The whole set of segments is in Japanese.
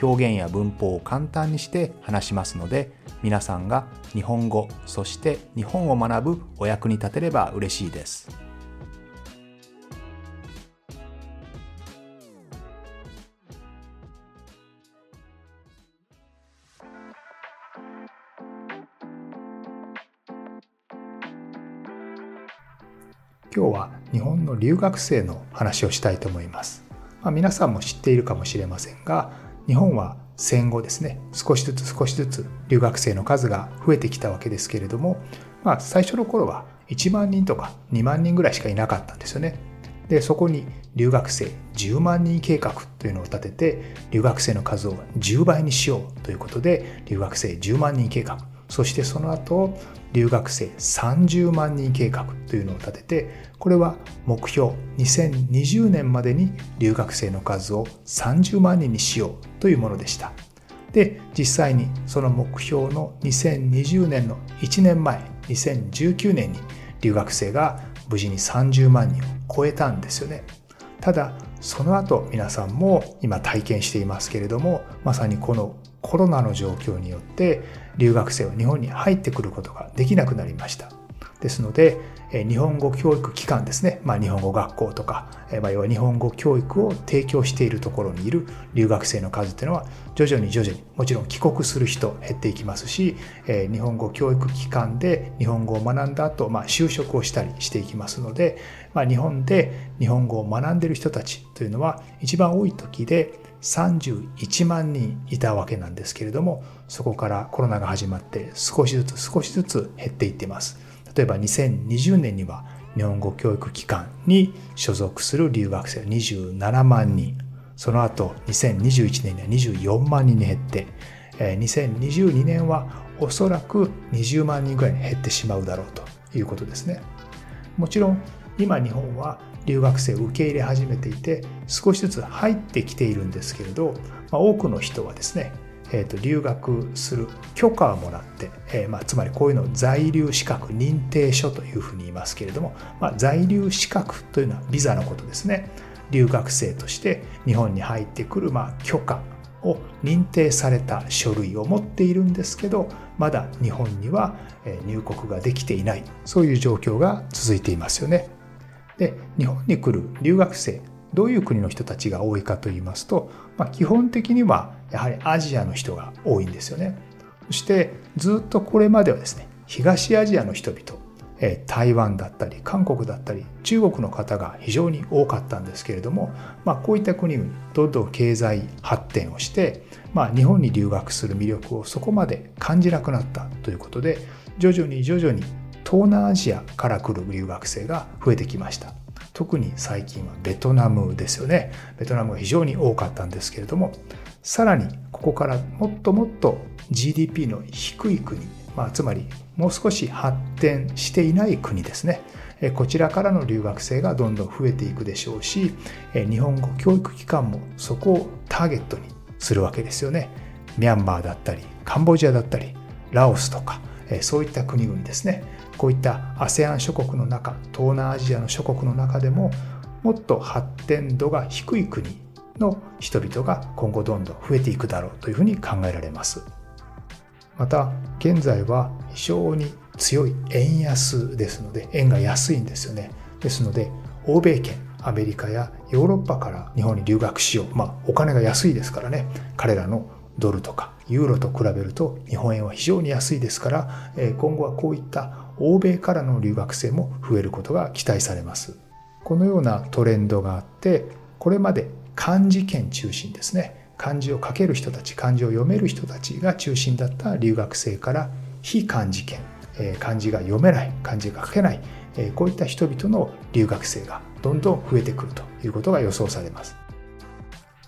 表現や文法を簡単にして話しますので皆さんが日本語そして日本を学ぶお役に立てれば嬉しいです。今日は日本の留学生の話をしたいと思います、まあ、皆さんも知っているかもしれませんが日本は戦後ですね少しずつ少しずつ留学生の数が増えてきたわけですけれども、まあ、最初の頃は1万人とか2万人ぐらいしかいなかったんですよね。でそこに留学生10万人計画というのを立てて留学生の数を10倍にしようということで留学生10万人計画そしてその後留学生30万人計画というのを立ててこれは目標2020年までに留学生の数を30万人にしようというものでした。で実際にその目標の2020年の1年前2019年に留学生が無事に30万人を超えたんですよね。ただその後皆さんも今体験していますけれどもまさにこのコロナの状況によって留学生は日本に入ってくることができなくなりました。ですので日本語教育機関ですね、まあ、日本語学校とか、まあ、要は日本語教育を提供しているところにいる留学生の数っていうのは徐々に徐々にもちろん帰国する人減っていきますし日本語教育機関で日本語を学んだ後、まあ就職をしたりしていきますので、まあ、日本で日本語を学んでいる人たちというのは一番多い時で31万人いたわけなんですけれどもそこからコロナが始まって少しずつ少しずつ減っていっています。例えば2020年には日本語教育機関に所属する留学生は27万人。その後2021年には24万人に減って2022年はおそらく20万人ぐらいに減ってしまうだろうということですね。もちろん今日本は留学生を受け入れ始めていて少しずつ入ってきているんですけれど、まあ、多くの人はですね、えー、と留学する許可をもらって、えーまあ、つまりこういうのを在留資格認定書というふうに言いますけれども、まあ、在留資格というのはビザのことですね留学生として日本に入ってくる、ま、許可を認定された書類を持っているんですけどまだ日本には入国ができていないそういう状況が続いていますよね。で日本に来る留学生どういう国の人たちが多いかと言いますと、まあ、基本的にはやはりアジアの人が多いんですよね。そしてずっとこれまではですね東アジアの人々台湾だったり韓国だったり中国の方が非常に多かったんですけれども、まあ、こういった国々どんどん経済発展をして、まあ、日本に留学する魅力をそこまで感じなくなったということで徐々に徐々に東南アジアから来る留学生が増えてきました。特に最近はベトナムですよね。ベトナムが非常に多かったんですけれどもさらにここからもっともっと GDP の低い国、まあ、つまりもう少し発展していない国ですね。こちらからの留学生がどんどん増えていくでしょうし日本語教育機関もそこをターゲットにするわけですよね。ミャンマーだったりカンボジアだったりラオスとかそういった国々ですね。こういった ASEAN 諸国の中東南アジアの諸国の中でももっと発展度が低い国の人々が今後どんどん増えていくだろうというふうに考えられます。また現在は非常に強い円安ですので円が安いんですよね。ですので欧米圏アメリカやヨーロッパから日本に留学しよう。まあお金が安いですからね。彼らのドルとかユーロと比べると日本円は非常に安いですから今後はこういった欧米からの留学生も増えることが期待されます。このようなトレンドがあってこれまで漢字圏中心ですね。漢字を書ける人たち漢字を読める人たちが中心だった留学生から非漢字圏漢字が読めない漢字が書けないこういった人々の留学生がどんどん増えてくるということが予想されます。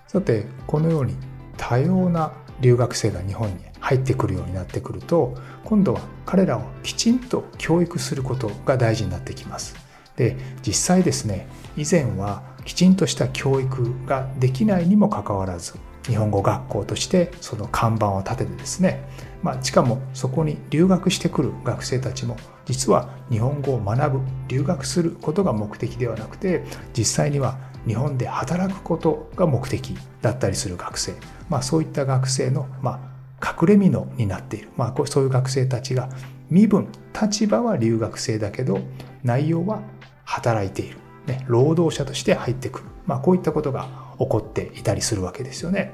さてこのように多様な留学生が日本に入ってくるようになってくると今度は彼らをきちんと教育することが大事になってきます。で実際ですね以前はきちんとした教育ができないにもかかわらず日本語学校としてその看板を立ててですね、まあ、しかもそこに留学してくる学生たちも実は日本語を学ぶ留学することが目的ではなくて実際には日本で働くことが目的だったりする学生、まあ、そういった学生の、まあ、隠れ蓑になっている、まあ、そういう学生たちが身分立場は留学生だけど内容は働いている、ね、労働者として入ってくる、まあ、こういったことが起こっていたりするわけですよね。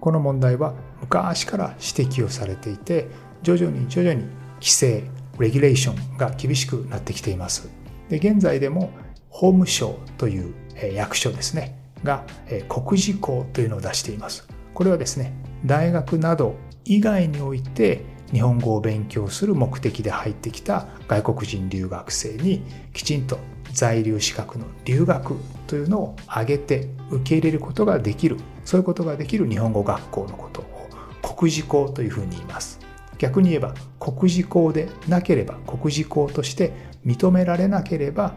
この問題は昔から指摘をされていて徐々に徐々に規制レギュレーションが厳しくなってきています。で現在でも法務省という役所ですねが国事項というのを出しています。これはですね大学など以外において日本語を勉強する目的で入ってきた外国人留学生にきちんと在留資格の留学というのを挙げて受け入れることができる。そういうことができる日本語学校のことを国事校というふうに言います。逆に言えば国事校でなければ国事校として認められなければ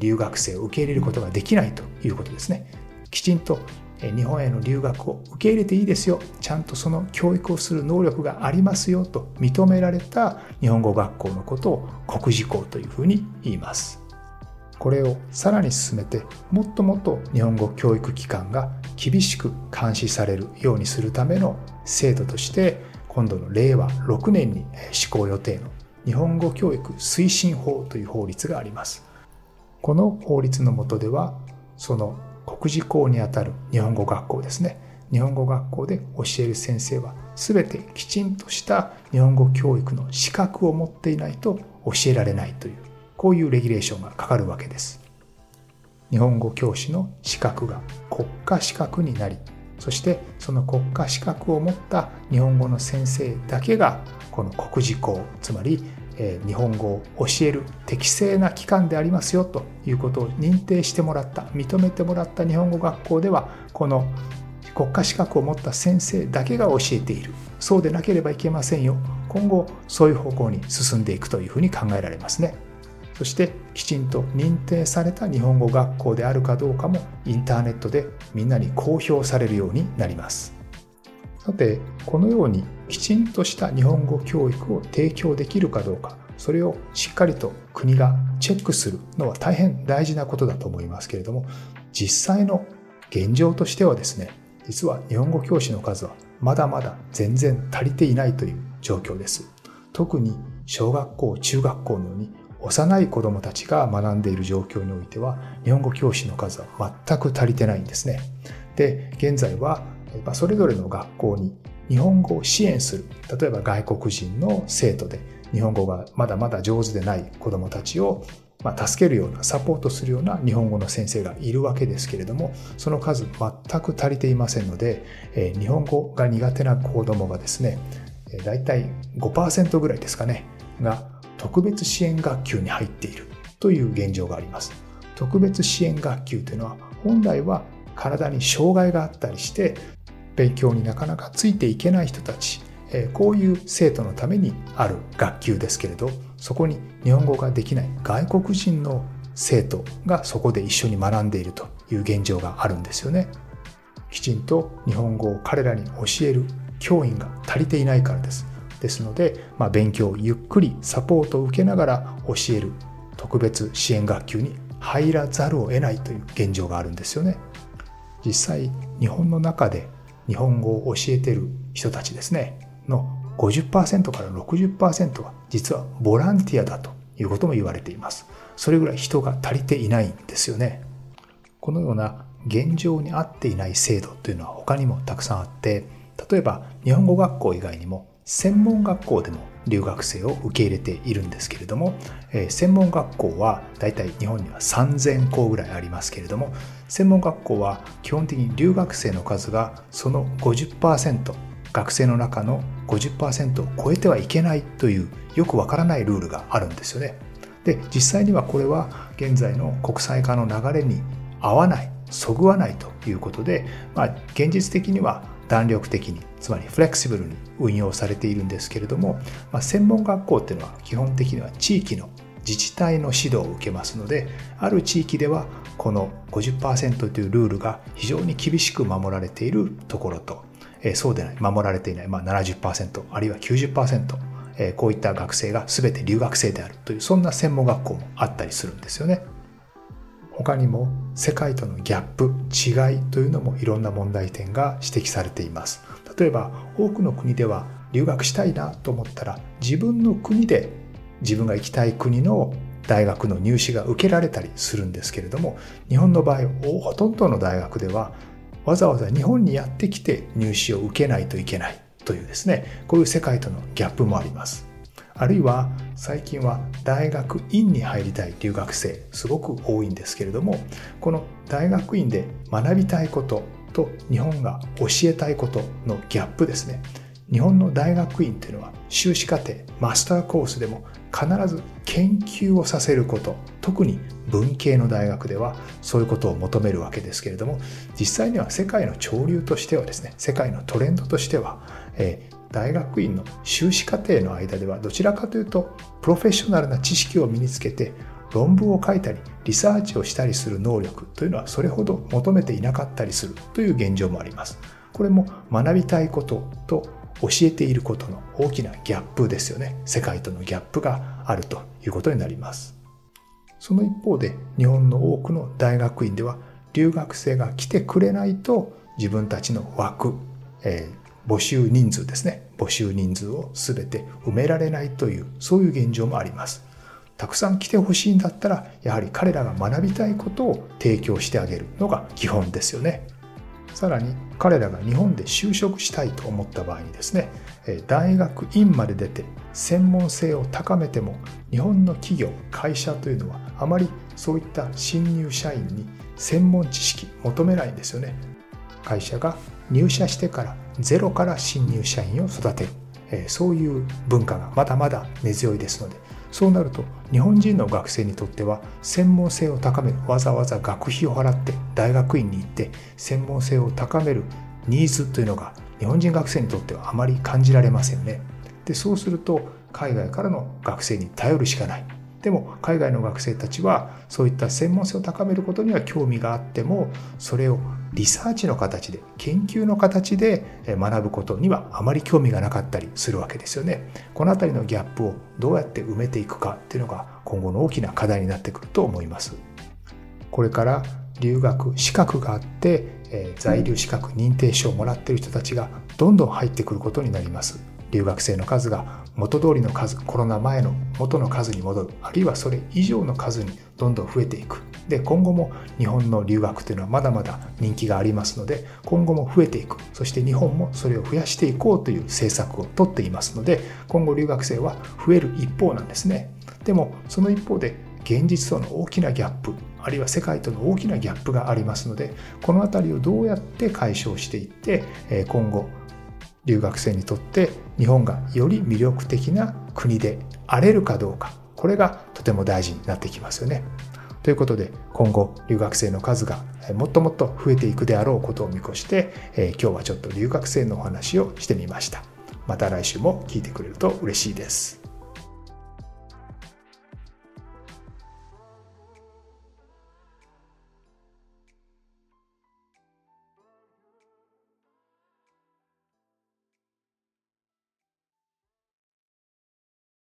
留学生を受け入れることができないということですね。きちんと日本への留学を受け入れていいですよ。ちゃんとその教育をする能力がありますよ。と認められた日本語学校のことを国事校というふうに言います。これをさらに進めてもっともっと日本語教育機関が厳しく監視されるようにするための制度として今度の令和6年に施行予定の日本語教育推進法という法律があります。この法律の下ではその国事校にあたる日本語学校ですね。日本語学校で教える先生は全てきちんとした日本語教育の資格を持っていないと教えられないというこういうレギュレーションがかかるわけです。日本語教師の資格が国家資格になりそしてその国家資格を持った日本語の先生だけがこの国事校つまり日本語を教える適正な機関でありますよということを認定してもらった認めてもらった日本語学校ではこの国家資格を持った先生だけが教えている。そうでなければいけませんよ。今後そういう方向に進んでいくというふうに考えられますね。そしてきちんと認定された日本語学校であるかどうかもインターネットでみんなに公表されるようになります。さてこのようにきちんとした日本語教育を提供できるかどうかそれをしっかりと国がチェックするのは大変大事なことだと思いますけれども実際の現状としてはですね実は日本語教師の数はまだまだ全然足りていないという状況です特に小学校中学校のように幼い子どもたちが学んでいる状況においては日本語教師の数は全く足りてないんですね。で現在はそれぞれの学校に日本語を支援する例えば外国人の生徒で日本語がまだまだ上手でない子どもたちをまあ、助けるようなサポートするような日本語の先生がいるわけですけれどもその数全く足りていませんので、えー、日本語が苦手な子どもがですねだいたい5%ぐらいですかねが特別支援学級に入っているという現状があります。特別支援学級というのは本来は体に障害があったりして勉強になかなかついていけない人たちこういう生徒のためにある学級ですけれどそこに日本語ができない外国人の生徒がそこで一緒に学んでいるという現状があるんですよね。きちんと日本語を彼らに教える教員が足りていないからです。ですので、まあ、勉強をゆっくりサポートを受けながら教える特別支援学級に入らざるを得ないという現状があるんですよね。実際日本の中で日本語を教えてる人たちですねの50%から60%は実はボランティアだということも言われています。それぐらい人が足りていないんですよね。このような現状に合っていない制度というのは他にもたくさんあって例えば日本語学校以外にも専門学校でも留学生を受け入れているんですけれども、えー、専門学校はだいたい日本には3000校ぐらいありますけれども専門学校は基本的に留学生の数がその50%学生の中の50%を超えてはいけないというよくわからないルールがあるんですよね。で実際にはこれは現在の国際化の流れに合わないそぐわないということで、まあ、現実的には弾力的につまりフレキシブルに運用されているんですけれども、まあ、専門学校っていうのは基本的には地域の自治体の指導を受けますのである地域ではこの50%というルールが非常に厳しく守られているところと、えー、そうでない守られていない、まあ70%あるいは90%、え、こういった学生が全て留学生であるというそんな専門学校もあったりするんですよね。他にも世界とのギャップ違いというのもいろんな問題点が指摘されています。例えば多くの国では留学したいなと思ったら自分の国で自分が行きたい国の大学の入試が受けられたりするんですけれども日本の場合ほとんどの大学ではわざわざ日本にやってきて入試を受けないといけないというですねこういう世界とのギャップもあります。あるいは最近は大学院に入りたい留学生すごく多いんですけれどもこの大学院で学びたいことと日本が教えたいことのギャップですね。日本の大学院というのは修士課程マスターコースでも必ず研究をさせること特に文系の大学ではそういうことを求めるわけですけれども実際には世界の潮流としてはですね世界のトレンドとしては、え、大学院の修士課程の間ではどちらかというとプロフェッショナルな知識を身につけて論文を書いたりリサーチをしたりする能力というのはそれほど求めていなかったりするという現状もあります。これも学びたいことと教えていることの大きなギャップですよね。世界とのギャップがあるということになります。その一方で日本の多くの大学院では留学生が来てくれないと自分たちの枠、えー募集人数ですね。募集人数を全て埋められないというそういう現状もあります。たくさん来てほしいんだったらやはり彼らが学びたいことを提供してあげるのが基本ですよね。さらに彼らが日本で就職したいと思った場合にですね大学院まで出て専門性を高めても日本の企業会社というのはあまりそういった新入社員に専門知識求めないんですよね。会社が入社してからゼロから新入社員を育てる、えそういう文化がまだまだ根強いですのでそうなると日本人の学生にとっては専門性を高めるわざわざ学費を払って大学院に行って専門性を高めるニーズというのが日本人学生にとってはあまり感じられませんね。でそうすると海外からの学生に頼るしかない。でも海外の学生たちはそういった専門性を高めることには興味があってもそれをリサーチの形で研究の形で学ぶことにはあまり興味がなかったりするわけですよね。この辺りのギャップをどうやって埋めていくかっていうのが今後の大きな課題になってくると思います。これから留学資格があって、え在留資格認定証をもらっている人たちがどんどん入ってくることになります。留学生の数が元通りの数コロナ前の元の数に戻るあるいはそれ以上の数にどんどん増えていく。で今後も日本の留学というのはまだまだ人気がありますので今後も増えていく。そして日本もそれを増やしていこうという政策をとっていますので今後留学生は増える一方なんですね。でもその一方で現実との大きなギャップあるいは世界との大きなギャップがありますのでこの辺りをどうやって解消していって今後留学生にとって日本がより魅力的な国であれるかどうかこれがとても大事になってきますよね。ということで今後留学生の数がもっともっと増えていくであろうことを見越して、えー、今日はちょっと留学生のお話をしてみました。また来週も聞いてくれると嬉しいです。